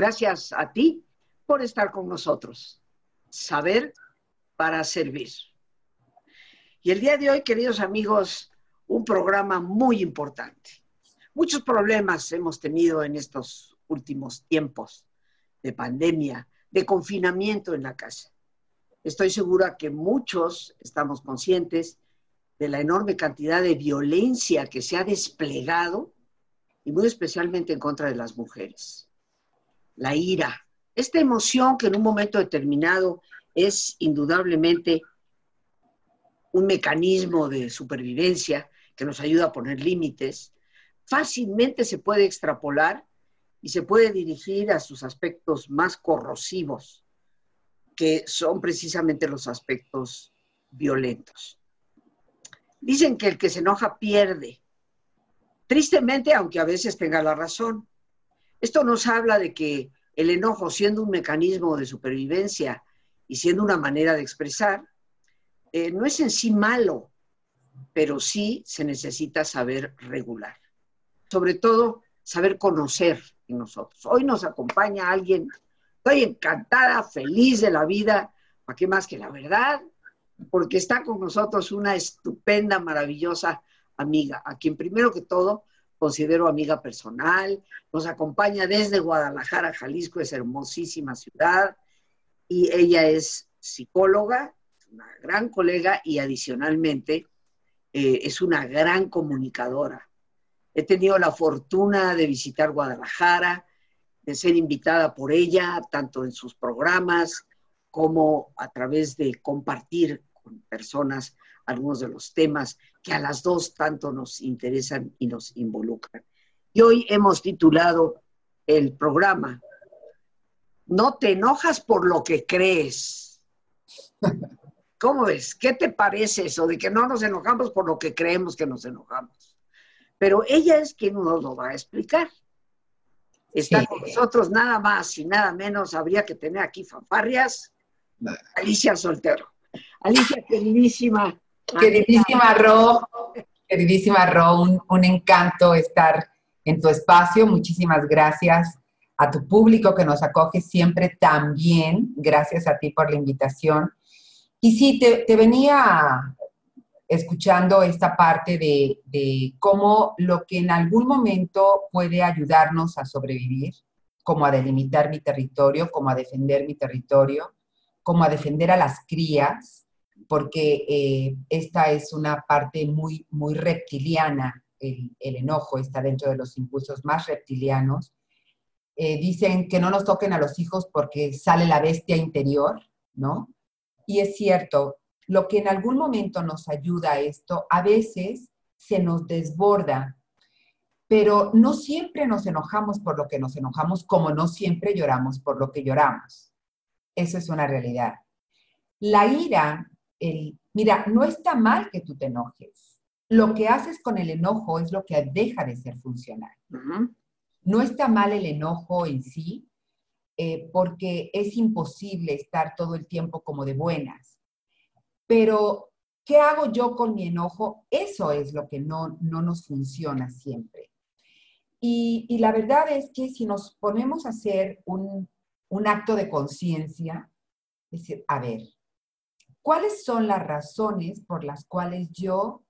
Gracias a ti por estar con nosotros. Saber para servir. Y el día de hoy, queridos amigos, un programa muy importante. Muchos problemas hemos tenido en estos últimos tiempos de pandemia, de confinamiento en la casa. Estoy segura que muchos estamos conscientes de la enorme cantidad de violencia que se ha desplegado y muy especialmente en contra de las mujeres. La ira, esta emoción que en un momento determinado es indudablemente un mecanismo de supervivencia que nos ayuda a poner límites, fácilmente se puede extrapolar y se puede dirigir a sus aspectos más corrosivos, que son precisamente los aspectos violentos. Dicen que el que se enoja pierde. Tristemente, aunque a veces tenga la razón. Esto nos habla de que el enojo, siendo un mecanismo de supervivencia y siendo una manera de expresar, eh, no es en sí malo, pero sí se necesita saber regular. Sobre todo, saber conocer en nosotros. Hoy nos acompaña alguien, estoy encantada, feliz de la vida, ¿para qué más que la verdad? Porque está con nosotros una estupenda, maravillosa amiga, a quien primero que todo considero amiga personal, nos acompaña desde Guadalajara, Jalisco, es hermosísima ciudad, y ella es psicóloga, una gran colega y adicionalmente eh, es una gran comunicadora. He tenido la fortuna de visitar Guadalajara, de ser invitada por ella, tanto en sus programas como a través de compartir con personas algunos de los temas que a las dos tanto nos interesan y nos involucran. Y hoy hemos titulado el programa No te enojas por lo que crees. ¿Cómo ves? ¿Qué te parece eso de que no nos enojamos por lo que creemos que nos enojamos? pero ella es quien nos lo va a explicar. Está con nosotros nada más y nada menos, habría que tener aquí fanfarrias, Alicia Soltero. Alicia, queridísima. Queridísima Ro, queridísima Ro, un, un encanto estar en tu espacio. Muchísimas gracias a tu público que nos acoge siempre tan bien. Gracias a ti por la invitación. Y sí, te, te venía escuchando esta parte de, cómo lo que en algún momento puede ayudarnos a sobrevivir, como a delimitar mi territorio, como a defender mi territorio, como a defender a las crías, porque eh, esta es una parte muy, muy reptiliana, el, enojo está dentro de los impulsos más reptilianos. Eh, dicen que no nos toquen a los hijos porque sale la bestia interior, ¿no? Y es cierto, lo que en algún momento nos ayuda a esto, a veces se nos desborda, pero no siempre nos enojamos por lo que nos enojamos, como no siempre lloramos por lo que lloramos. Eso es una realidad. La ira, el, mira, no está mal que tú te enojes. Lo que haces con el enojo es lo que deja de ser funcional. No está mal el enojo en sí, eh, porque es imposible estar todo el tiempo como de buenas. Pero, ¿qué hago yo con mi enojo? Eso es lo que no, nos funciona siempre. Y, la verdad es que si nos ponemos a hacer un, un acto de conciencia, decir, a ver, ¿cuáles son las razones por las cuales yo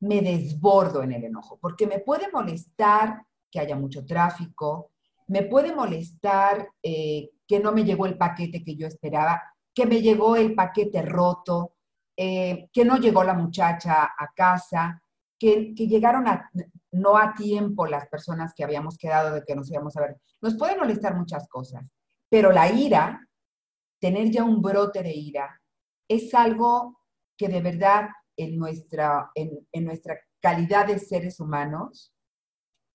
me desbordo en el enojo? Porque me puede molestar que haya mucho tráfico, me puede molestar eh, que no me llegó el paquete que yo esperaba, que me llegó el paquete roto, eh, que no llegó la muchacha a casa, que, llegaron no a tiempo las personas que habíamos quedado de que nos íbamos a ver. Nos puede molestar muchas cosas, pero la ira, tener ya un brote de ira, es algo que de verdad en nuestra, en, nuestra calidad de seres humanos,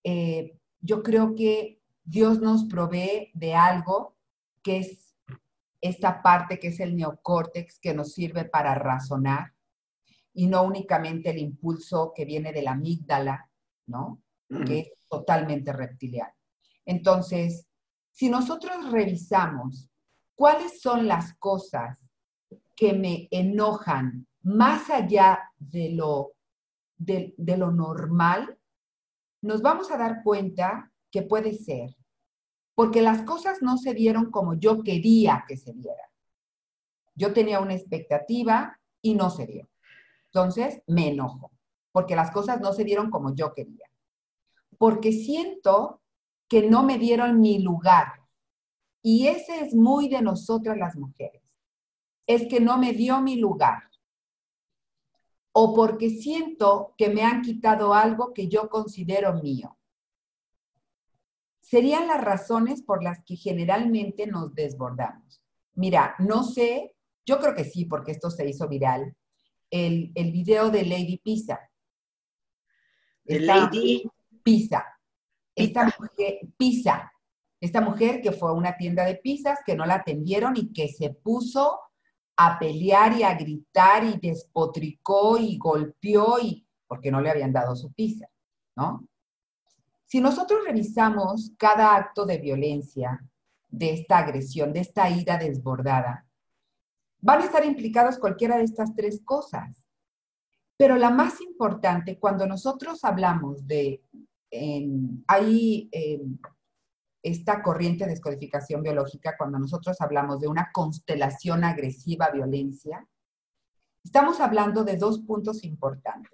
eh, yo creo que Dios nos provee de algo que es esta parte que es el neocórtex que nos sirve para razonar y no únicamente el impulso que viene de la amígdala, ¿no? Que es totalmente reptiliano. Entonces, si nosotros revisamos cuáles son las cosas que me enojan más allá de lo, de lo normal, nos vamos a dar cuenta que puede ser porque las cosas no se dieron como yo quería que se dieran. Yo tenía una expectativa y no se dio. Entonces me enojo, porque las cosas no se dieron como yo quería. Porque siento que no me dieron mi lugar. Y ese es muy de nosotras las mujeres. Es que no me dio mi lugar. O porque siento que me han quitado algo que yo considero mío serían las razones por las que generalmente nos desbordamos. Mira, no sé, yo creo que sí, porque esto se hizo viral, el, el video de Lady Pisa. Lady Pisa. Esta mujer, Pisa. Esta mujer que fue a una tienda de pizzas, que no la atendieron y que se puso a pelear y a gritar y despotricó y golpeó y porque no le habían dado su pizza, ¿no? Si nosotros revisamos cada acto de violencia, de esta agresión, de esta ira desbordada, van a estar implicados cualquiera de estas tres cosas. Pero la más importante, cuando nosotros hablamos de, hay esta corriente de descodificación biológica, cuando nosotros hablamos de una constelación agresiva violencia, estamos hablando de dos puntos importantes.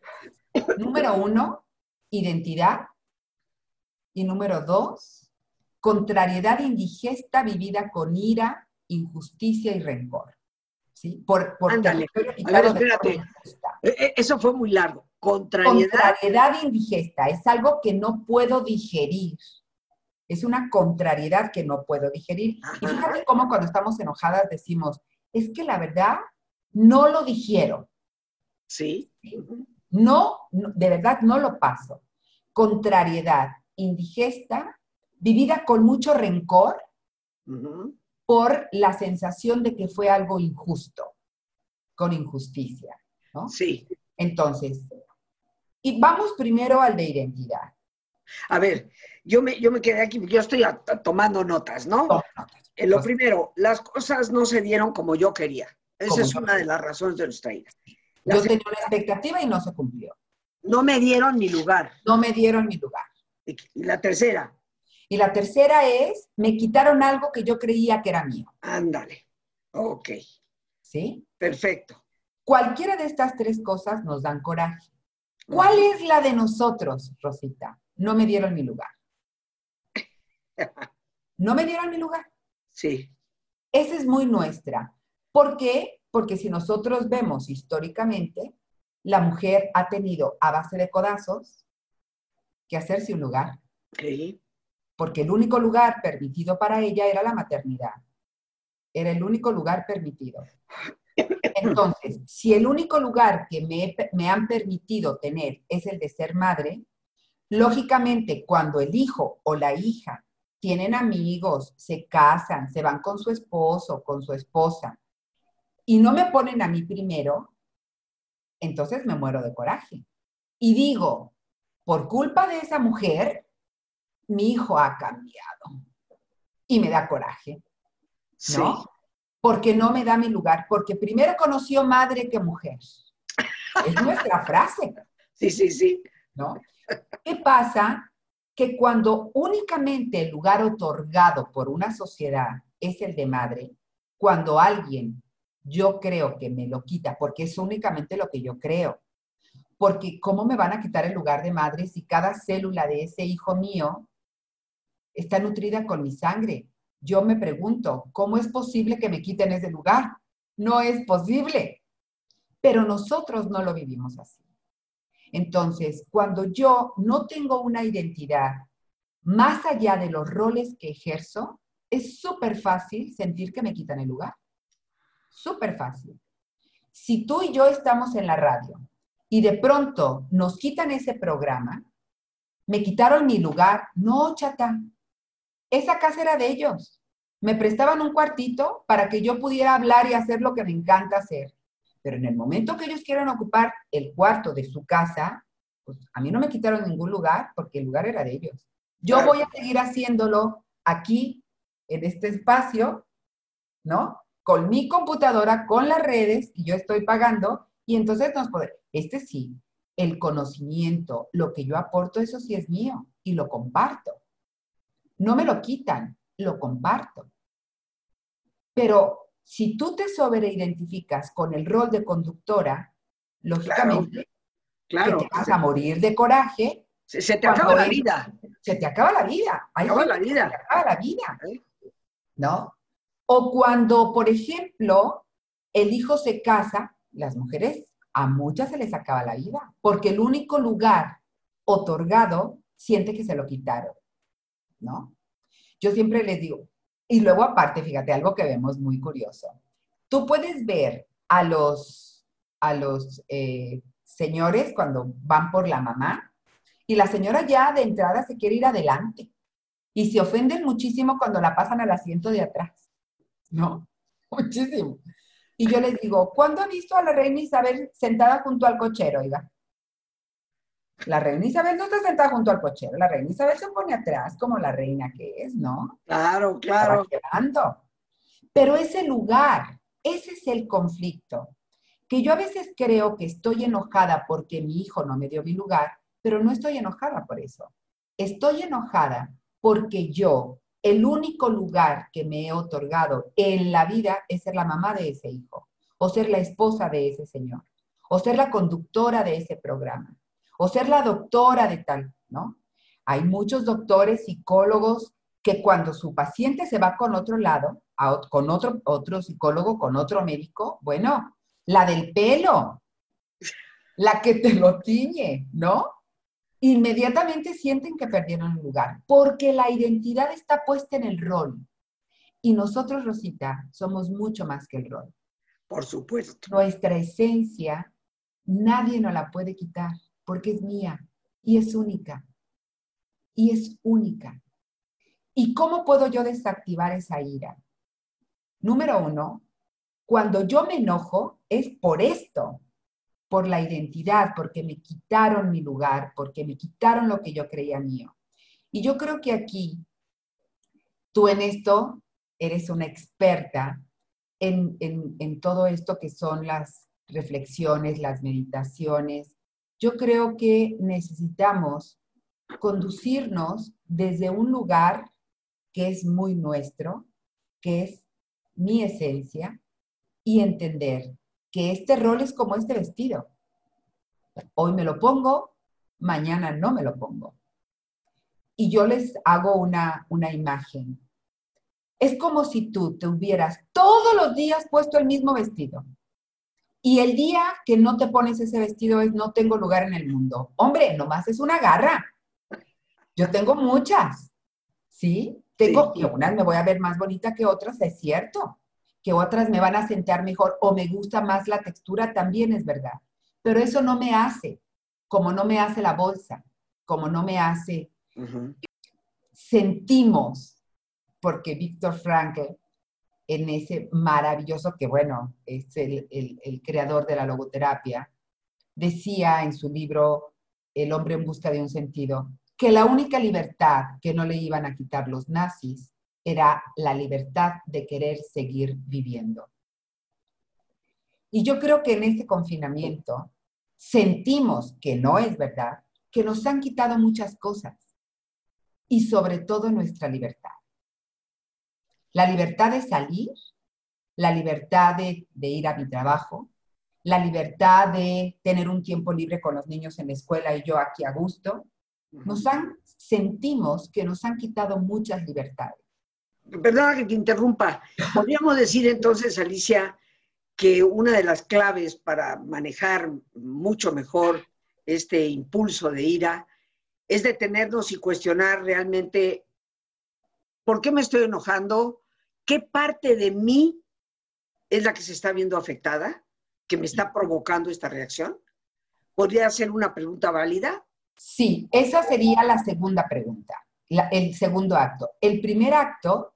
Número uno, identidad y número dos, contrariedad indigesta vivida con ira, injusticia y rencor. ¿Sí? Por, por Ándale. A ver, espérate. E, e, eso fue muy largo. Contrariedad. Contrariedad indigesta. Es algo que no puedo digerir. Es una contrariedad que no puedo digerir. Y fíjate cómo cuando estamos enojadas decimos, es que la verdad no lo digiero. Sí. No, no, de verdad no lo paso. Contrariedad indigesta, vivida con mucho rencor por la sensación de que fue algo injusto, con injusticia, ¿no? Sí. Entonces, y vamos primero al de identidad. A ver, yo me, yo me quedé aquí, yo estoy tomando notas, ¿no? Eh, lo primero, las cosas no se dieron como yo quería. Esa es una de las razones de nuestra ira. yo tenía una expectativa y no se cumplió. No me dieron mi lugar. No me dieron mi lugar. Y la tercera. Y la tercera es, me quitaron algo que yo creía que era mío. Ándale. Ok. ¿Sí? Perfecto. Cualquiera de estas tres cosas nos dan coraje. ¿Cuál es la de nosotros, Rosita? No me dieron mi lugar. ¿No me dieron mi lugar? Sí. Esa es muy nuestra. ¿Por qué? Porque si nosotros vemos históricamente, la mujer ha tenido a base de codazos, que hacerse un lugar. Porque el único lugar permitido para ella era la maternidad. Era el único lugar permitido. Entonces, si el único lugar que me, me han permitido tener es el de ser madre, lógicamente cuando el hijo o la hija tienen amigos, se casan, se van con su esposo, con su esposa, y no me ponen a mí primero, entonces me muero de coraje. Y digo, por culpa de esa mujer, mi hijo ha cambiado. Y me da coraje. ¿No? Porque no me da mi lugar, porque primero conoció madre que mujer. Es nuestra frase. Sí, sí, sí. ¿No? ¿Qué pasa? Que cuando únicamente el lugar otorgado por una sociedad es el de madre, cuando alguien yo creo que me lo quita, porque es únicamente lo que yo creo, porque ¿cómo me van a quitar el lugar de madre si cada célula de ese hijo mío está nutrida con mi sangre? Yo me pregunto, ¿cómo es posible que me quiten ese lugar? No es posible. Pero nosotros no lo vivimos así. Entonces, cuando yo no tengo una identidad más allá de los roles que ejerzo, es súper fácil sentir que me quitan el lugar. Súper fácil. Si tú y yo estamos en la radio y de pronto nos quitan ese programa, me quitaron mi lugar. No, chata, esa casa era de ellos. Me prestaban un cuartito para que yo pudiera hablar y hacer lo que me encanta hacer. Pero en el momento que ellos quieran ocupar el cuarto de su casa, pues a mí no me quitaron ningún lugar porque el lugar era de ellos. Yo voy a seguir haciéndolo aquí, en este espacio, ¿no? Con mi computadora, con las redes, y yo estoy pagando, y entonces nos podemos, este sí, el conocimiento, lo que yo aporto, eso sí es mío y lo comparto. No me lo quitan. lo comparto. Pero si tú te sobreidentificas con el rol de conductora, lógicamente claro, te vas a morir de coraje. Se, te acaba la vida. Se te acaba la vida. Hay acaba la vida. Se te acaba la vida. ¿No? O cuando, por ejemplo, el hijo se casa, las mujeres, a muchas se les acaba la vida, porque el único lugar otorgado siente que se lo quitaron, ¿no? Yo siempre les digo, y luego aparte, fíjate, algo que vemos muy curioso. Tú puedes ver a los, a los eh, señores cuando van por la mamá y la señora ya de entrada se quiere ir adelante y se ofenden muchísimo cuando la pasan al asiento de atrás, ¿no? Muchísimo. Y yo les digo, ¿cuándo ha visto a la reina Isabel sentada junto al cochero, oiga? La reina Isabel no está sentada junto al cochero, la reina Isabel se pone atrás como la reina que es, ¿no? Claro, claro. Pero ese lugar, ese es el conflicto, que yo a veces creo que estoy enojada porque mi hijo no me dio mi lugar, pero no estoy enojada por eso. Estoy enojada porque yo, el único lugar que me he otorgado en la vida es ser la mamá de ese hijo, o ser la esposa de ese señor, o ser la conductora de ese programa o ser la doctora de tal, ¿no? Hay muchos doctores, psicólogos, que cuando su paciente se va con otro lado, con otro, otro psicólogo, con otro médico, bueno, la del pelo, la que te lo tiñe, ¿no? Inmediatamente sienten que perdieron el lugar, porque la identidad está puesta en el rol. Y nosotros, Rosita, somos mucho más que el rol. Por supuesto. Nuestra esencia, nadie nos la puede quitar porque es mía y es única. Y es única. ¿Y cómo puedo yo desactivar esa ira? Número uno, cuando yo me enojo es por esto, por la identidad, porque me quitaron mi lugar, porque me quitaron lo que yo creía mío. Y yo creo que aquí, tú en esto eres una experta en, en todo esto que son las reflexiones, las meditaciones, yo creo que necesitamos conducirnos desde un lugar que es muy nuestro, que es mi esencia, y entender que este rol es como este vestido. Hoy me lo pongo, mañana no me lo pongo. Y yo les hago una, una imagen. Es como si tú te hubieras todos los días puesto el mismo vestido. Y el día que no te pones ese vestido es no tengo lugar en el mundo. Hombre, nomás es una garra. Yo tengo muchas, ¿sí? Tengo, y unas me voy a ver más bonita que otras, es cierto. Que otras me van a sentar mejor o me gusta más la textura, también es verdad. Pero eso no me hace, como no me hace la bolsa, como no me hace. Sentimos, porque Víctor Frankl en ese maravilloso, que bueno, es el, el, creador de la logoterapia, decía en su libro El hombre en busca de un sentido, que la única libertad que no le iban a quitar los nazis era la libertad de querer seguir viviendo. Y yo creo que en este confinamiento sentimos que no es verdad, que nos han quitado muchas cosas y sobre todo nuestra libertad. La libertad de salir, la libertad de, ir a mi trabajo, la libertad de tener un tiempo libre con los niños en la escuela y yo aquí a gusto, nos han, sentimos que nos han quitado muchas libertades. Perdona que te interrumpa. Podríamos decir entonces, Alicia, que una de las claves para manejar mucho mejor este impulso de ira es detenernos y cuestionar realmente ¿Por qué me estoy enojando? ¿Qué parte de mí es la que se está viendo afectada, que me está provocando esta reacción? ¿Podría ser una pregunta válida? Sí, esa sería la segunda pregunta, el segundo acto. El primer acto,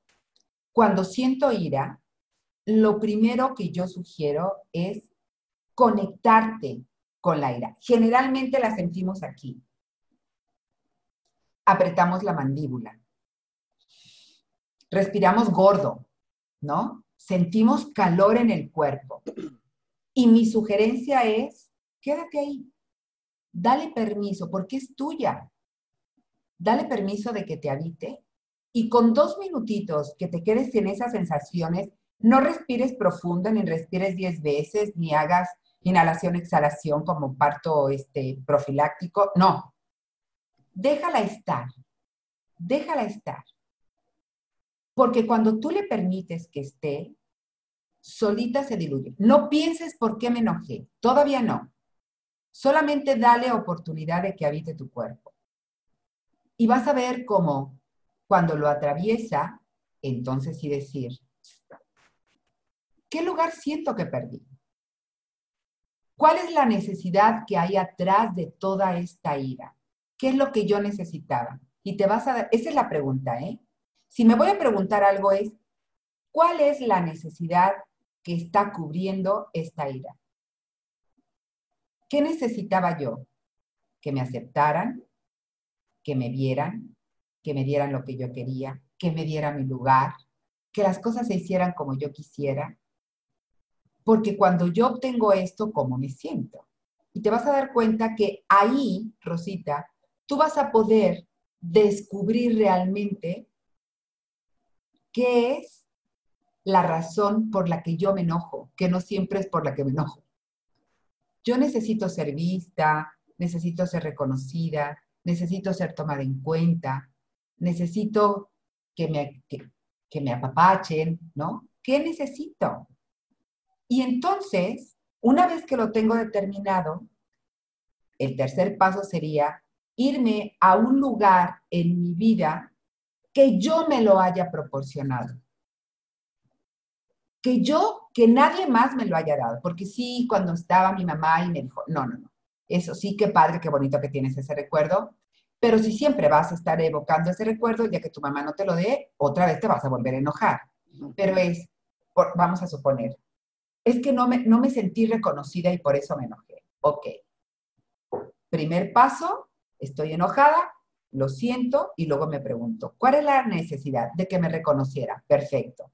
cuando siento ira, lo primero que yo sugiero es conectarte con la ira. Generalmente la sentimos aquí. Apretamos la mandíbula respiramos gordo, ¿no? Sentimos calor en el cuerpo. Y mi sugerencia es, quédate ahí, dale permiso, porque es tuya. Dale permiso de que te habite Y con dos minutitos que te quedes en esas sensaciones, no respires profundo, ni respires diez veces, ni hagas inhalación, exhalación como parto este, profiláctico. No. Déjala estar. Déjala estar. Porque cuando tú le permites que esté, solita se diluye. No pienses por qué me enojé. Todavía no. Solamente dale oportunidad de que habite tu cuerpo. Y vas a ver cómo cuando lo atraviesa, entonces sí decir, ¿qué lugar siento que perdí? ¿Cuál es la necesidad que hay atrás de toda esta ira? ¿Qué es lo que yo necesitaba? Y te vas a dar, esa es la pregunta, ¿eh? Si me voy a preguntar algo es, ¿cuál es la necesidad que está cubriendo esta ira? ¿Qué necesitaba yo? Que me aceptaran, que me vieran, que me dieran lo que yo quería, que me diera mi lugar, que las cosas se hicieran como yo quisiera. Porque cuando yo obtengo esto, ¿cómo me siento? Y te vas a dar cuenta que ahí, Rosita, tú vas a poder descubrir realmente qué es la razón por la que yo me enojo, que no siempre es por la que me enojo. Yo necesito ser vista, necesito ser reconocida, necesito ser tomada en cuenta, necesito que me, que, me apapachen, ¿no? ¿Qué necesito? Y entonces, una vez que lo tengo determinado, el tercer paso sería irme a un lugar en mi vida que yo me lo haya proporcionado. Que yo, que nadie más me lo haya dado. Porque sí, cuando estaba mi mamá y me dijo, no, no, no, eso sí, qué padre, qué bonito que tienes ese recuerdo. Pero si siempre vas a estar evocando ese recuerdo, ya que tu mamá no te lo dé, otra vez te vas a volver a enojar. Pero es, vamos a suponer, es que no me, no me sentí reconocida y por eso me enojé. Ok. Primer paso, estoy enojada, lo siento y luego me pregunto, ¿cuál es la necesidad de que me reconociera? Perfecto.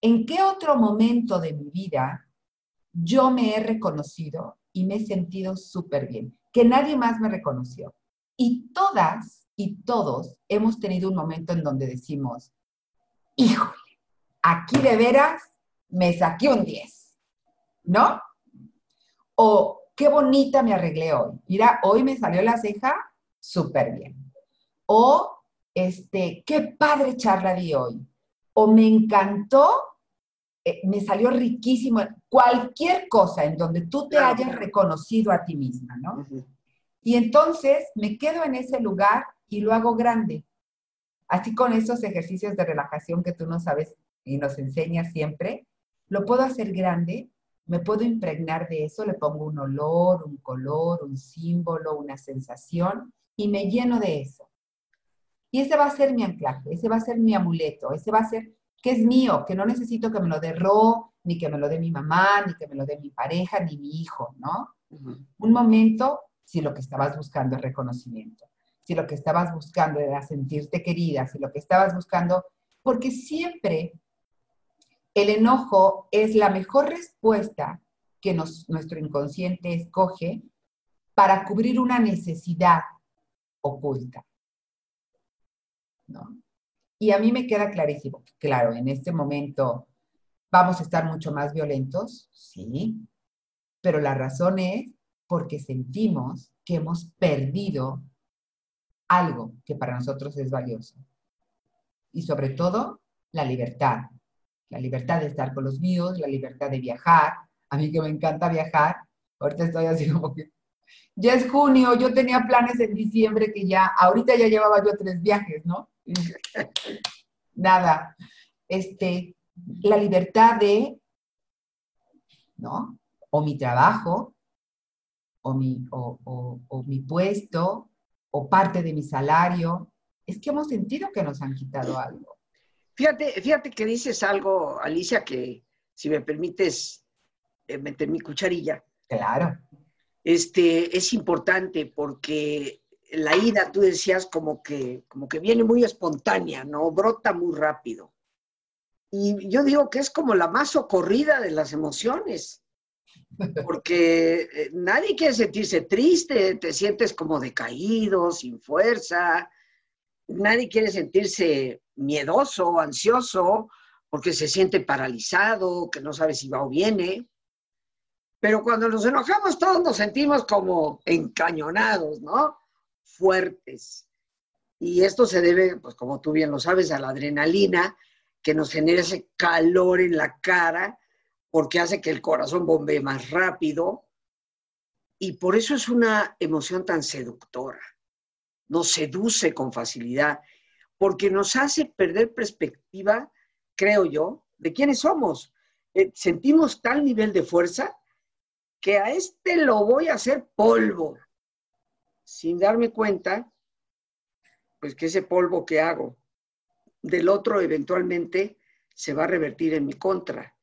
¿En qué otro momento de mi vida yo me he reconocido y me he sentido súper bien? Que nadie más me reconoció. Y todas y todos hemos tenido un momento en donde decimos, híjole, aquí de veras me saqué un 10, ¿no? O qué bonita me arreglé hoy. Mira, hoy me salió la ceja súper bien. O, este, qué padre charla di hoy. O me encantó, eh, me salió riquísimo. Cualquier cosa en donde tú te hayas reconocido a ti misma, ¿no? Y entonces me quedo en ese lugar y lo hago grande. Así con esos ejercicios de relajación que tú no sabes y nos enseñas siempre, lo puedo hacer grande, me puedo impregnar de eso, le pongo un olor, un color, un símbolo, una sensación y me lleno de eso. Y ese va a ser mi anclaje, ese va a ser mi amuleto, ese va a ser que es mío, que no necesito que me lo dé Ro, ni que me lo dé mi mamá, ni que me lo dé mi pareja, ni mi hijo, ¿no? Un momento, si lo que estabas buscando es reconocimiento, si lo que estabas buscando era sentirte querida, si lo que estabas buscando, porque siempre el enojo es la mejor respuesta que nuestro inconsciente escoge para cubrir una necesidad oculta. Y a mí me queda clarísimo, claro, en este momento vamos a estar mucho más violentos, sí, pero la razón es porque sentimos que hemos perdido algo que para nosotros es valioso. Y sobre todo, la libertad. La libertad de estar con los míos, la libertad de viajar. A mí que me encanta viajar. Ahorita estoy así como que ya es junio, yo tenía planes en diciembre que ya, ahorita ya llevaba yo tres viajes, ¿no? Nada. Este, la libertad de, ¿no? O mi trabajo, o mi, o, mi puesto, o parte de mi salario. Es que hemos sentido que nos han quitado algo. Fíjate, fíjate que dices algo, Alicia, que si me permites eh, meter mi cucharilla. Claro. Este, es importante porque la ira, tú decías, como que, como que viene muy espontánea, ¿no? Brota muy rápido. Y yo digo que es como la más socorrida de las emociones, porque eh, nadie quiere sentirse triste, te sientes como decaído, sin fuerza, nadie quiere sentirse miedoso, ansioso, porque se siente paralizado, que no sabe si va o viene. Pero cuando nos enojamos todos nos sentimos como encañonados, ¿no? Fuertes. Y esto se debe, pues como tú bien lo sabes, a la adrenalina que nos genera ese calor en la cara porque hace que el corazón bombee más rápido. Y por eso es una emoción tan seductora. Nos seduce con facilidad porque nos hace perder perspectiva, creo yo, de quiénes somos. Eh, sentimos tal nivel de fuerza que a este lo voy a hacer polvo, sin darme cuenta, pues que ese polvo que hago del otro eventualmente se va a revertir en mi contra.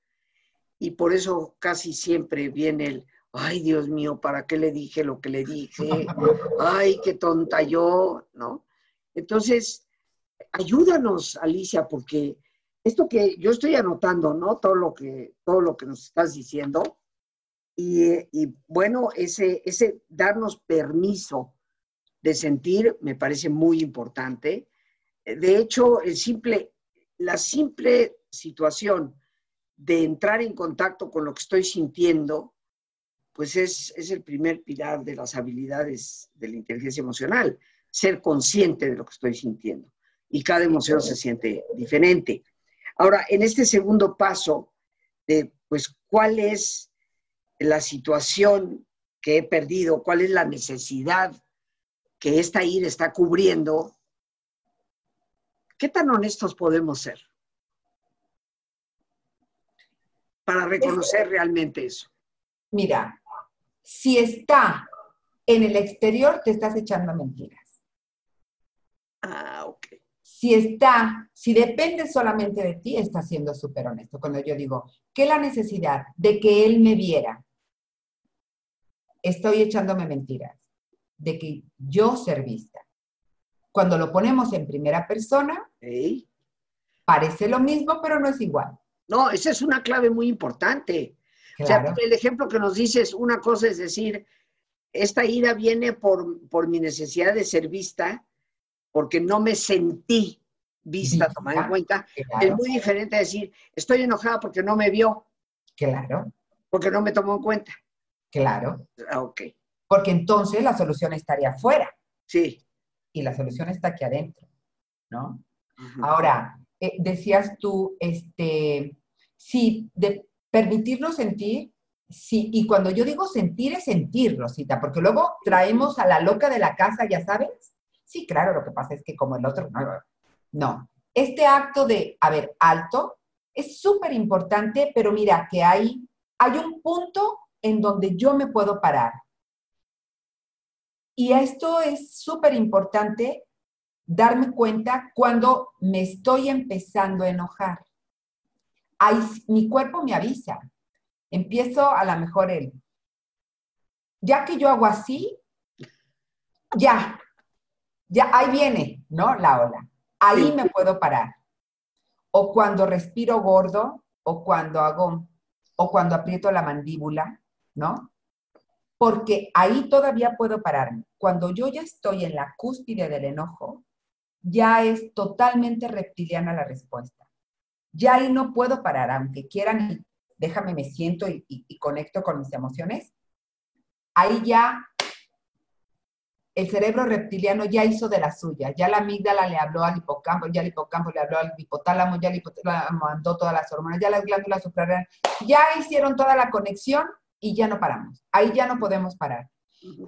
Y por eso casi siempre viene el, ay Dios mío, ¿para qué le dije lo que le dije? Ay, qué tonta yo, ¿no? Entonces, ayúdanos, Alicia, porque esto que yo estoy anotando, ¿no? Todo lo que, todo lo que nos estás diciendo, y, bueno, ese, ese darnos permiso de sentir me parece muy importante. De hecho, el simple, la simple situación de entrar en contacto con lo que estoy sintiendo, pues es, es, el primer pilar de las habilidades de la inteligencia emocional, ser consciente de lo que estoy sintiendo. Y cada emoción se siente diferente. Ahora, en este segundo paso de, pues, cuál es la situación que he perdido, cuál es la necesidad que esta ira está cubriendo, ¿qué tan honestos podemos ser para reconocer realmente eso? Mira, si está en el exterior, te estás echando mentiras. Ah, ok. Si está, si depende solamente de ti, estás siendo súper honesto. Cuando yo digo, ¿qué la necesidad de que él me viera? estoy echándome mentiras de que yo ser vista. Cuando lo ponemos en primera persona, parece lo mismo, pero no es igual. No, esa es una clave muy importante. O sea, el ejemplo que nos dices, una cosa es decir, esta ira viene por, por mi necesidad de ser vista, porque no me sentí vista, tomar en cuenta. Es muy diferente a decir, estoy enojada porque no me vio. Claro. Porque no me tomó en cuenta. Claro. Ah, ok. Porque entonces la solución estaría afuera. Sí. Y la solución está aquí adentro, ¿no? Ahora, eh, decías tú, este, sí, de permitirnos sentir, sí, y cuando yo digo sentir es sentir, Rosita, porque luego traemos a la loca de la casa, ya sabes. Sí, claro, lo que pasa es que como el otro, no, no. Este acto de, a ver, alto, es súper importante, pero mira que hay, hay un punto en donde yo me puedo parar. Y esto es súper importante darme cuenta cuando me estoy empezando a enojar. Ahí, mi cuerpo me avisa. Empiezo a lo mejor el, ya que yo hago así, ya, ya ahí viene, ¿no? La ola. Ahí me puedo parar. O cuando respiro gordo, o cuando hago, o cuando aprieto la mandíbula, ¿no? Porque ahí todavía puedo pararme. Cuando yo ya estoy en la cúspide del enojo, ya es totalmente reptiliana la respuesta. Ya ahí no puedo parar, aunque quieran, déjame, me siento y, conecto con mis emociones. Ahí ya el cerebro reptiliano ya hizo de la suya, ya la amígdala le habló al hipocampo, ya el hipocampo le habló al hipotálamo, ya el hipotálamo mandó todas las hormonas, ya las glándulas suprarrenales, ya hicieron toda la conexión y ya no paramos. Ahí ya no podemos parar.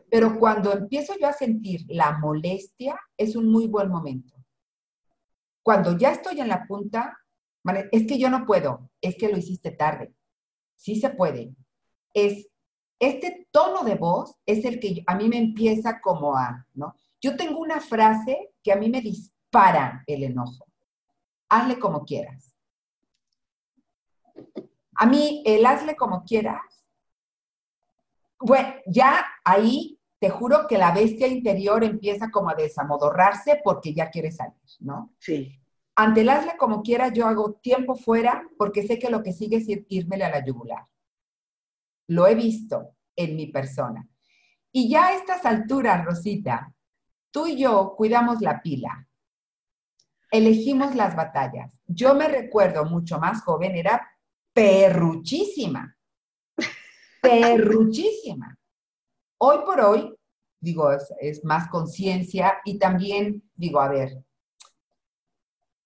Pero cuando empiezo yo a sentir la molestia, es un muy buen momento. Cuando ya estoy en la punta, es que yo no puedo, es que lo hiciste tarde. Sí se puede. Es este tono de voz es el que a mí me empieza como a, ¿no? Yo tengo una frase que a mí me dispara el enojo. Hazle como quieras. A mí el hazle como quieras bueno, ya ahí te juro que la bestia interior empieza como a desamodorrarse porque ya quiere salir, ¿no? Sí. Ante el hazle como quiera, yo hago tiempo fuera porque sé que lo que sigue es irme a la yugular. Lo he visto en mi persona. Y ya a estas alturas, Rosita, tú y yo cuidamos la pila. elegimos las batallas. Yo me recuerdo mucho más joven, era perruchísima, perruchísima. Hoy por hoy, digo, es, más conciencia y también digo, a ver,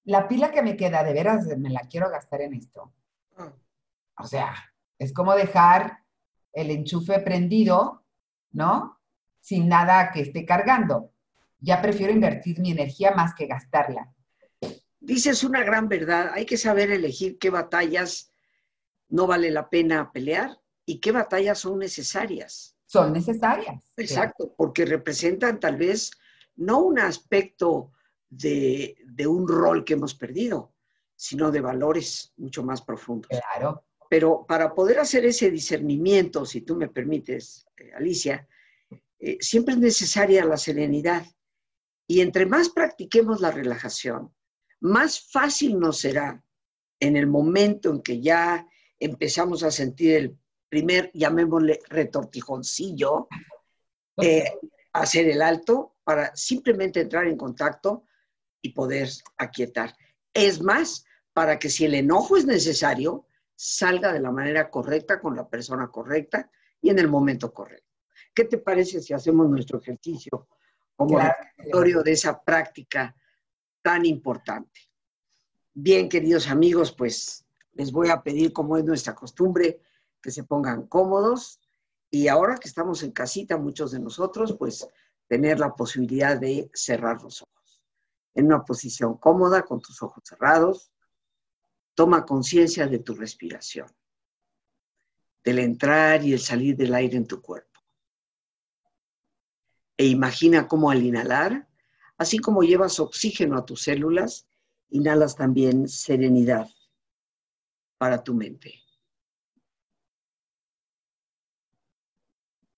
la pila que me queda, de veras, me la quiero gastar en esto. Ah. O sea, es como dejar el enchufe prendido, ¿no? Sin nada que esté cargando. Ya prefiero invertir mi energía más que gastarla. Dices una gran verdad. Hay que saber elegir qué batallas no vale la pena pelear y qué batallas son necesarias. Son necesarias. Exacto, porque representan tal vez no un aspecto de, de, un rol que hemos perdido, sino de valores mucho más profundos. Claro. Pero para poder hacer ese discernimiento, si tú me permites, eh, Alicia, eh, siempre es necesaria la serenidad. Y entre más practiquemos la relajación, más fácil nos será en el momento en que ya empezamos a sentir el primer, llamémosle, retortijoncillo, eh, hacer el alto para simplemente entrar en contacto y poder aquietar. Es más, para que si el enojo es necesario, salga de la manera correcta, con la persona correcta y en el momento correcto. ¿Qué te parece si hacemos nuestro ejercicio como claro. de esa práctica tan importante? Bien, queridos amigos, pues les voy a pedir, como es nuestra costumbre, que se pongan cómodos y ahora que estamos en casita, muchos de nosotros, pues tener la posibilidad de cerrar los ojos. En una posición cómoda, con tus ojos cerrados, toma conciencia de tu respiración, del entrar y el salir del aire en tu cuerpo. E imagina cómo al inhalar, así como llevas oxígeno a tus células, inhalas también serenidad para tu mente.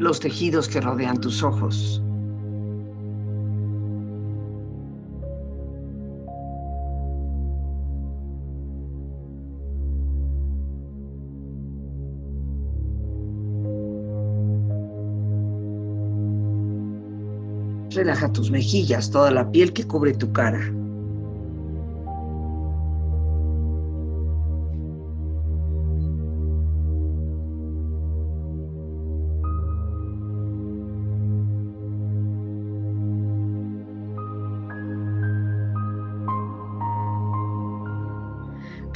Los tejidos que rodean tus ojos. Relaja tus mejillas, toda la piel que cubre tu cara.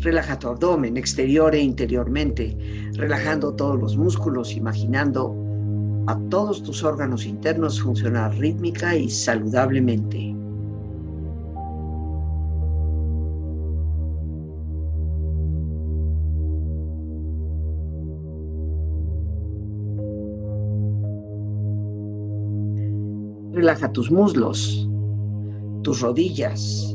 Relaja tu abdomen exterior e interiormente, relajando todos los músculos, imaginando a todos tus órganos internos funcionar rítmica y saludablemente. Relaja tus muslos, tus rodillas.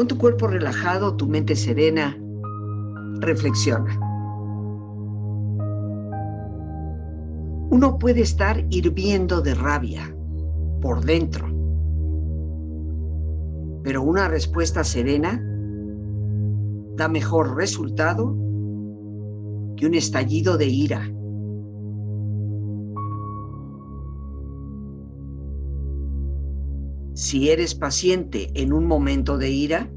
Con tu cuerpo relajado, tu mente serena, reflexiona. Uno puede estar hirviendo de rabia por dentro, pero una respuesta serena da mejor resultado que un estallido de ira. Si eres paciente en un momento de ira,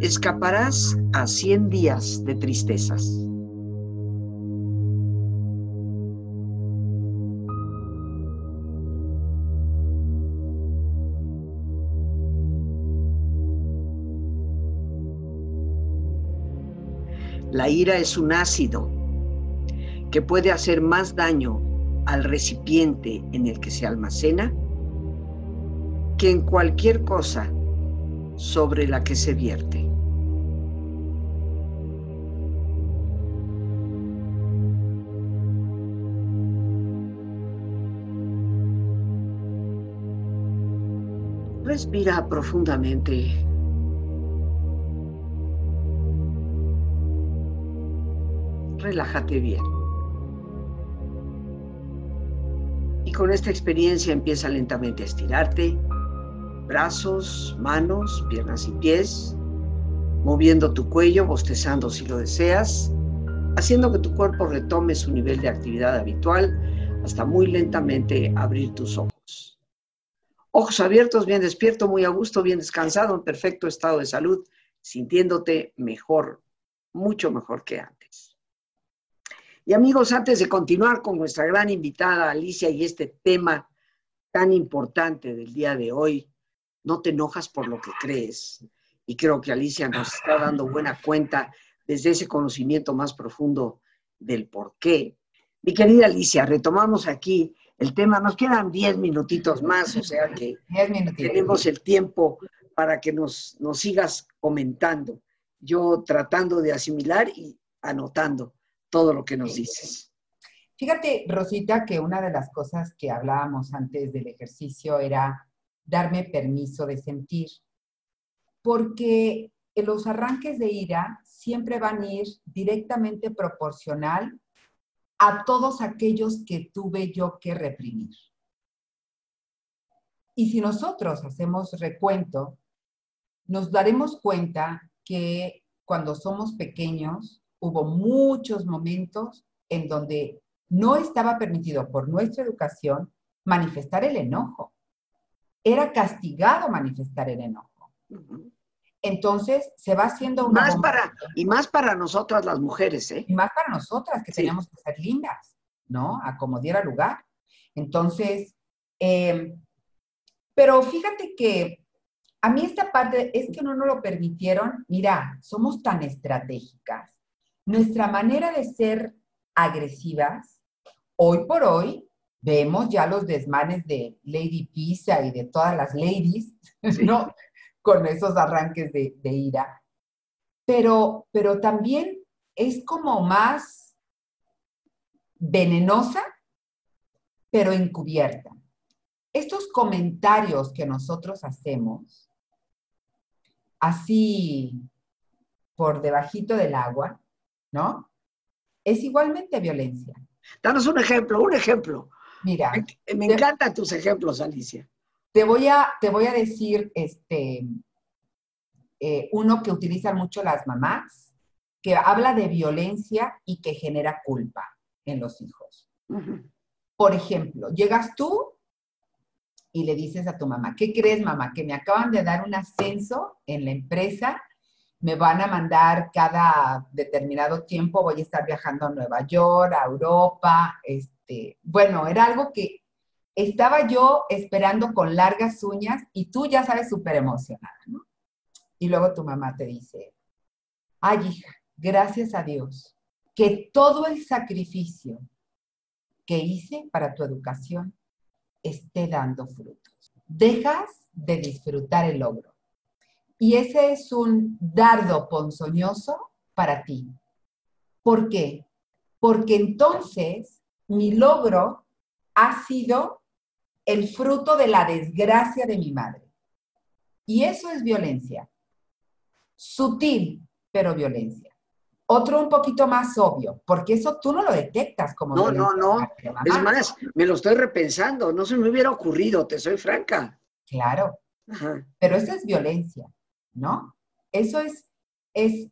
escaparás a 100 días de tristezas. La ira es un ácido que puede hacer más daño al recipiente en el que se almacena que en cualquier cosa sobre la que se vierte. Respira profundamente. Relájate bien. Y con esta experiencia empieza lentamente a estirarte brazos, manos, piernas y pies, moviendo tu cuello, bostezando si lo deseas, haciendo que tu cuerpo retome su nivel de actividad habitual hasta muy lentamente abrir tus ojos. Ojos abiertos, bien despierto, muy a gusto, bien descansado, en perfecto estado de salud, sintiéndote mejor, mucho mejor que antes. Y amigos, antes de continuar con nuestra gran invitada Alicia y este tema tan importante del día de hoy, no te enojas por lo que crees. Y creo que Alicia nos está dando buena cuenta desde ese conocimiento más profundo del por qué. Mi querida Alicia, retomamos aquí el tema. Nos quedan diez minutitos más, o sea que tenemos el tiempo para que nos, nos sigas comentando. Yo tratando de asimilar y anotando todo lo que nos dices. Fíjate, Rosita, que una de las cosas que hablábamos antes del ejercicio era darme permiso de sentir. Porque los arranques de ira siempre van a ir directamente proporcional a todos aquellos que tuve yo que reprimir. Y si nosotros hacemos recuento, nos daremos cuenta que cuando somos pequeños hubo muchos momentos en donde no estaba permitido por nuestra educación manifestar el enojo era castigado manifestar el enojo. Entonces se va haciendo una... Más para, y más para nosotras las mujeres, ¿eh? Y más para nosotras, que teníamos que ser lindas, ¿no? A como diera lugar. Entonces, em, pero fíjate que a mí esta parte es que no nos lo permitieron. Mira, somos tan estratégicas. Nuestra manera de ser agresivas, hoy por hoy, vemos ya los desmanes de Lady Pisa y de todas las ladies, ¿no? Con esos arranques de, de ira. Pero, pero también es como más venenosa, pero encubierta. Estos comentarios que nosotros hacemos, así por debajito del agua, ¿no? Es igualmente violencia. Danos un ejemplo, un ejemplo. Mira. Me, encantan tus ejemplos, Alicia. Te voy a, te voy a decir este, eh, uno que utilizan mucho las mamás, que habla de violencia y que genera culpa en los hijos. Por ejemplo, llegas tú y le dices a tu mamá, ¿qué crees mamá? Que me acaban de dar un ascenso en la empresa, me van a mandar cada determinado tiempo, voy a estar viajando a Nueva York, a Europa, este, bueno, era algo que estaba yo esperando con largas uñas y tú ya sabes súper emocionada, ¿no? Y luego tu mamá te dice, ay hija, gracias a Dios, que todo el sacrificio que hice para tu educación esté dando frutos. Dejas de disfrutar el logro. Y ese es un dardo ponzoñoso para ti. ¿Por qué? Porque entonces mi logro ha sido el fruto de la desgracia de mi madre. Y eso es violencia. Sutil, pero violencia. Otro un poquito más obvio, porque eso tú no lo detectas como No, no, no. Es más, me lo estoy repensando. No se me hubiera ocurrido, te soy franca. Claro. Pero eso es violencia, ¿no? Eso es, es,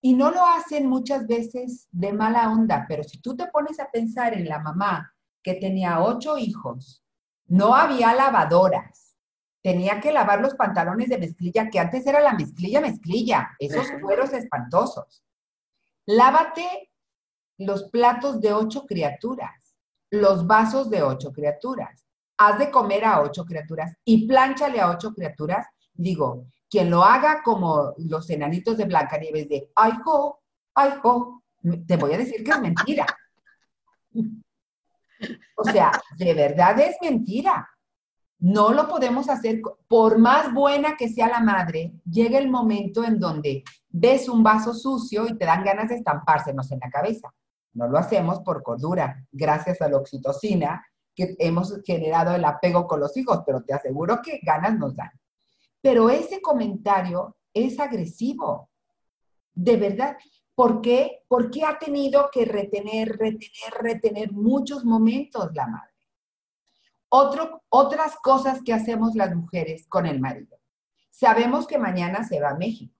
y no lo hacen muchas veces de mala onda, pero si tú te pones a pensar en la mamá que tenía ocho hijos, no había lavadoras, tenía que lavar los pantalones de mezclilla, que antes era la mezclilla, mezclilla, esos cueros espantosos Lávate los platos de ocho criaturas, los vasos de ocho criaturas. Haz de comer a ocho criaturas y plánchale a ocho criaturas. Digo, quien lo haga como los enanitos de Blancanieves de, ay, jo, ay, te voy a decir que es mentira. O sea, de verdad es mentira. No lo podemos hacer, por más buena que sea la madre, llega el momento en donde ves un vaso sucio y te dan ganas de estampársenos en la cabeza. No lo hacemos por cordura, gracias a la oxitocina que hemos generado el apego con los hijos, pero te aseguro que ganas nos dan. Pero ese comentario es agresivo, de verdad. ¿Por qué? Porque ha tenido que retener, retener, retener muchos momentos la madre otras cosas que hacemos las mujeres con el marido. Sabemos que mañana se va a México,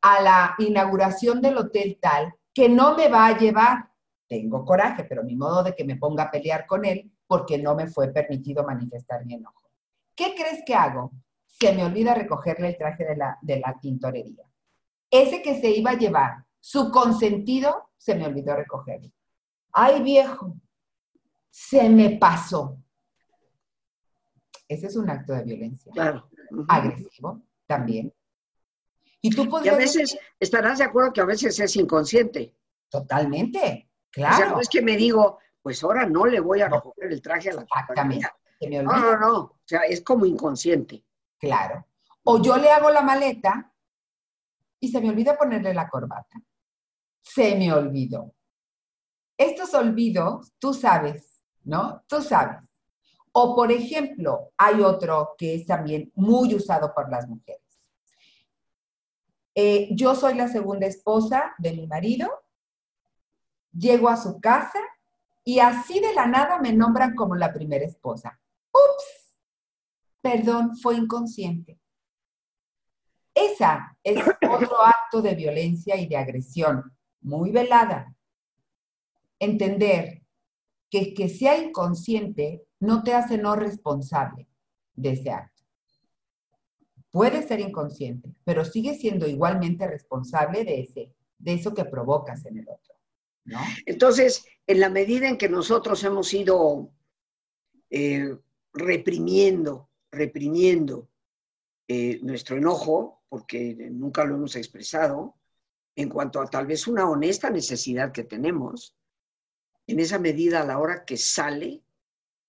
a la inauguración del hotel tal, que no me va a llevar. Tengo coraje, pero ni modo de que me ponga a pelear con él porque no me fue permitido manifestar mi enojo. ¿Qué crees que hago? Se me olvida recogerle el traje de la, de la tintorería. Ese que se iba a llevar, su consentido, se me olvidó recogerlo. Ay, viejo, se me pasó. Ese es un acto de violencia. Claro. Agresivo también. Y tú podrías... a veces, estarás de acuerdo que a veces es inconsciente. Totalmente, claro. O sea, no es que me digo, pues ahora no le voy a recoger el traje a la Exactamente. No, no, no. O sea, es como inconsciente. Claro. O yo le hago la maleta y se me olvida ponerle la corbata. Se me olvidó. Estos olvidos, tú sabes, ¿no? Tú sabes. O, por ejemplo, hay otro que es también muy usado por las mujeres. Eh, yo soy la segunda esposa de mi marido, llego a su casa y así de la nada me nombran como la primera esposa. Ups, perdón, fue inconsciente. Esa es otro acto de violencia y de agresión muy velada. Entender que que sea inconsciente no te hace no responsable de ese acto. Puede ser inconsciente, pero sigue siendo igualmente responsable de, ese, de eso que provocas en el otro. ¿no? Entonces, en la medida en que nosotros hemos ido eh, reprimiendo, reprimiendo eh, nuestro enojo, porque nunca lo hemos expresado, en cuanto a tal vez una honesta necesidad que tenemos, en esa medida a la hora que sale,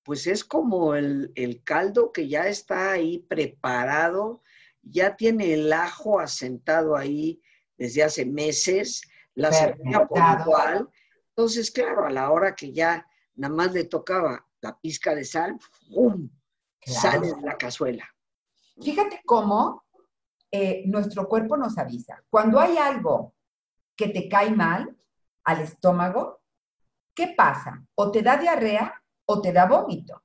pues es como el, caldo que ya está ahí preparado, ya tiene el ajo asentado ahí desde hace meses, la cebolla por igual. Entonces, claro, a la hora que ya nada más le tocaba la pizca de sal, ¡pum! Sale de la cazuela. Fíjate cómo eh, nuestro cuerpo nos avisa. Cuando hay algo que te cae mal al estómago, ¿qué pasa? O te da diarrea o te da vómito.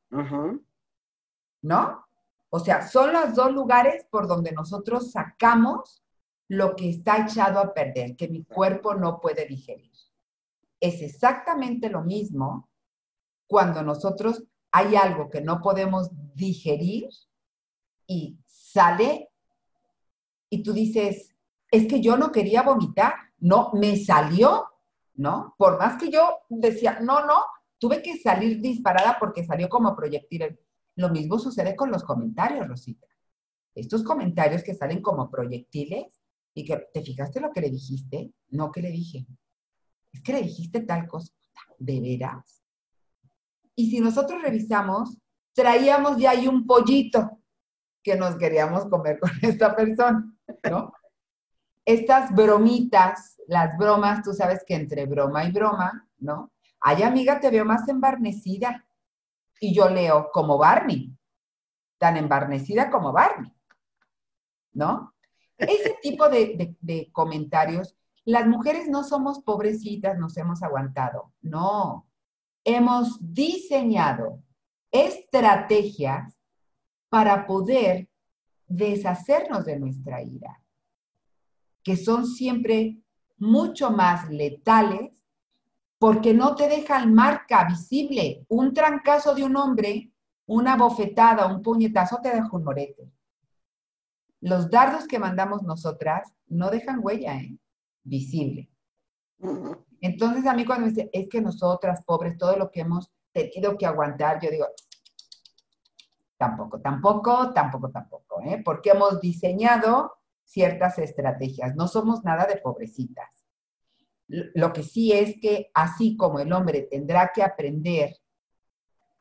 ¿No? O sea, son los dos lugares por donde nosotros sacamos lo que está echado a perder, que mi cuerpo no puede digerir. Es exactamente lo mismo cuando nosotros hay algo que no podemos digerir y sale y tú dices, es que yo no quería vomitar, no, me salió, ¿no? Por más que yo decía, no, no, tuve que salir disparada porque salió como proyectil. Lo mismo sucede con los comentarios, Rosita. Estos comentarios que salen como proyectiles y que te fijaste lo que le dijiste, no que le dije. Es que le dijiste tal cosa, ¿de veras? Y si nosotros revisamos, traíamos ya ahí un pollito que nos queríamos comer con esta persona, ¿no? Estas bromitas, las bromas, tú sabes que entre broma y broma, ¿no? Ay, amiga, te veo más embarnecida. Y yo leo como Barney, tan embarnecida como Barney, ¿no? Ese tipo de, de comentarios, las mujeres no somos pobrecitas, nos hemos aguantado, no. Hemos diseñado estrategias para poder deshacernos de nuestra ira, que son siempre mucho más letales porque no te dejan marca visible. Un trancazo de un hombre, una bofetada, un puñetazo te deja un morete. Los dardos que mandamos nosotras no dejan huella, ¿eh? Visible. Entonces a mí cuando me dice, es que nosotras, pobres, todo lo que hemos tenido que aguantar, yo digo, Tampoco, tampoco, tampoco, tampoco, ¿eh? porque hemos diseñado ciertas estrategias. No somos nada de pobrecitas. Lo que sí es que así como el hombre tendrá que aprender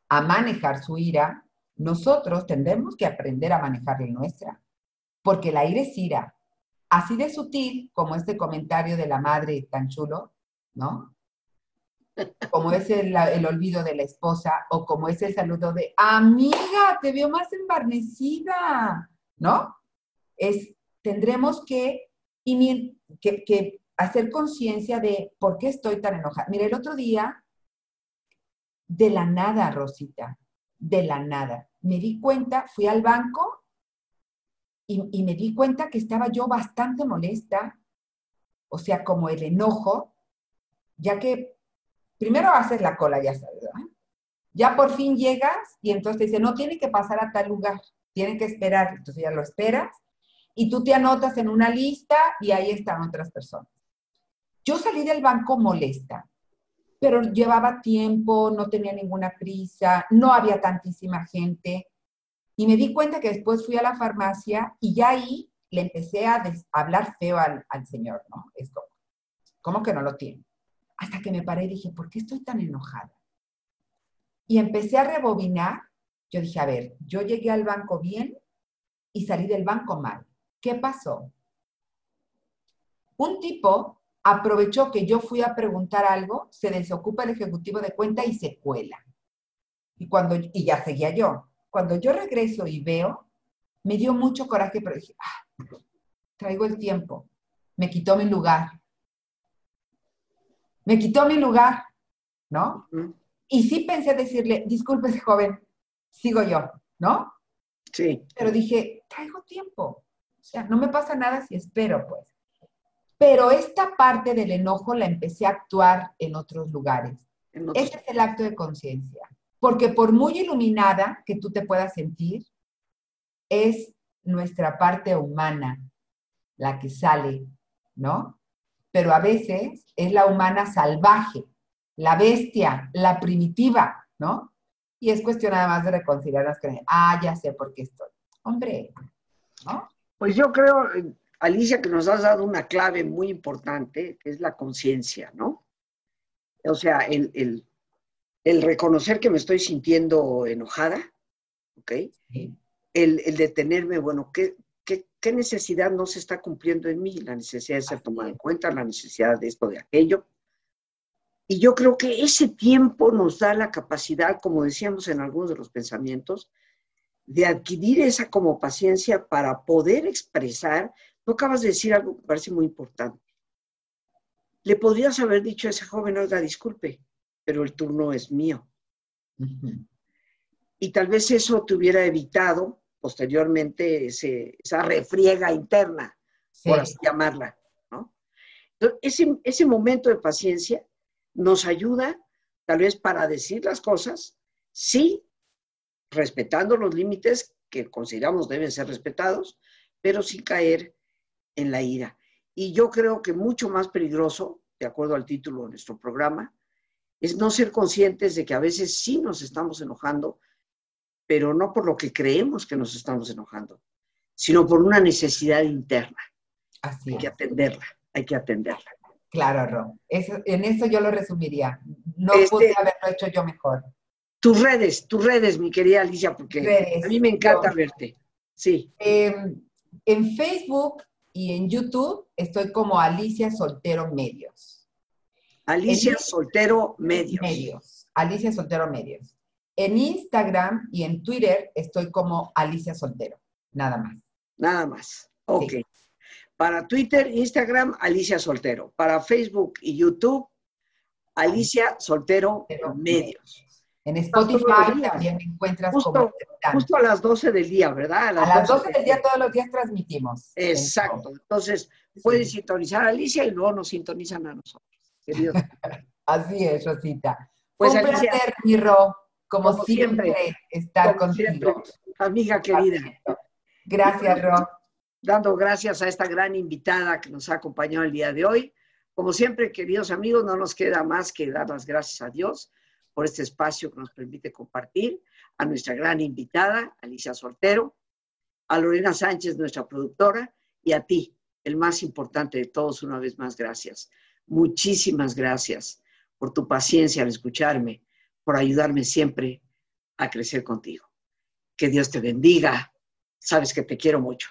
a manejar su ira, nosotros tendremos que aprender a manejar la nuestra, porque la ira es ira. Así de sutil como este comentario de la madre tan chulo, ¿no? como es el, olvido de la esposa o como es el saludo de, amiga, te veo más embarnecida, ¿no? Es, tendremos que, que, hacer conciencia de por qué estoy tan enojada. Mira, el otro día, de la nada, Rosita, de la nada, me di cuenta, fui al banco y, y me di cuenta que estaba yo bastante molesta, o sea, como el enojo, ya que primero haces la cola, ya sabes, Ya por fin llegas y entonces te dice, no, tiene que pasar a tal lugar, tiene que esperar, entonces ya lo esperas y tú te anotas en una lista y ahí están otras personas. Yo salí del banco molesta, pero llevaba tiempo, no tenía ninguna prisa, no había tantísima gente y me di cuenta que después fui a la farmacia y ya ahí le empecé a, hablar feo al, al, señor, ¿no? Es como, ¿cómo que no lo tiene? Hasta que me paré y dije, ¿por qué estoy tan enojada? Y empecé a rebobinar. Yo dije, a ver, yo llegué al banco bien y salí del banco mal. ¿Qué pasó? Un tipo aprovechó que yo fui a preguntar algo, se desocupa el ejecutivo de cuenta y se cuela. Y, cuando, y ya seguía yo. Cuando yo regreso y veo, me dio mucho coraje, pero dije, ah, traigo el tiempo. Me quitó mi lugar me quitó mi lugar, ¿no? Y sí pensé decirle, disculpe, joven, sigo yo, ¿no? Sí. Pero dije, traigo tiempo. O sea, no me pasa nada si espero, pues. Pero esta parte del enojo la empecé a actuar en otros lugares. Ese es el acto de conciencia. Porque por muy iluminada que tú te puedas sentir, es nuestra parte humana la que sale, ¿no? Pero a veces es la humana salvaje, la bestia, la primitiva, ¿no? Y es cuestión además de reconciliarnos con, ah, ya sé por qué estoy. Hombre. Pues yo creo, Alicia, que nos has dado una clave muy importante, que es la conciencia, ¿no? O sea, el, reconocer que me estoy sintiendo enojada, ¿ok? El, detenerme, bueno, ¿qué, ¿qué, necesidad no se está cumpliendo en mí? La necesidad de ser tomada en cuenta, la necesidad de esto, de aquello. Y yo creo que ese tiempo nos da la capacidad, como decíamos en algunos de los pensamientos, de adquirir esa como paciencia para poder expresar. Tú acabas de decir algo que me parece muy importante. Le podrías haber dicho a ese joven, oiga, disculpe, pero el turno es mío. Y tal vez eso te hubiera evitado posteriormente esa refriega interna, por así llamarla. ¿no? ese, ese momento de paciencia nos ayuda tal vez para decir las cosas, sí, respetando los límites que consideramos deben ser respetados, pero sin caer en la ira. Y yo creo que mucho más peligroso, de acuerdo al título de nuestro programa, es no ser conscientes de que a veces sí nos estamos enojando, pero no por lo que creemos que nos estamos enojando, sino por una necesidad interna. Así hay que atenderla, hay que atenderla. Claro, Ro. en eso yo lo resumiría. No este, pude haberlo hecho yo mejor. Tus redes, tus redes, mi querida Alicia, porque a mí me encanta verte. Sí. Em, en Facebook y en YouTube estoy como Alicia Soltero Medios. Alicia Soltero Medios. Medios. Alicia Soltero Medios. En Instagram y en Twitter estoy como Alicia Soltero. Nada más. Nada más. Ok. Para Twitter, Instagram, Alicia Soltero. Para Facebook y YouTube, Alicia Soltero Medios. En Spotify también me encuentras justo, como justo a las 12 del día, ¿verdad? A las, 12, del día todos los días transmitimos. Exacto. Entonces, pueden sintonizar a Alicia y luego nos sintonizan a nosotros. Queridos. Así es, Rosita. Pues, Un placer, Miro, como, siempre, estar contigo. amiga querida. Gracias, Ro dando gracias a esta gran invitada que nos ha acompañado el día de hoy. Como siempre, queridos amigos, no nos queda más que dar las gracias a Dios por este espacio que nos permite compartir, a nuestra gran invitada, Alicia Soltero, a Lorena Sánchez, nuestra productora, y a ti, el más importante de todos, una vez más, gracias. Muchísimas gracias por tu paciencia al escucharme, por ayudarme siempre a crecer contigo. Que Dios te bendiga. Sabes que te quiero mucho.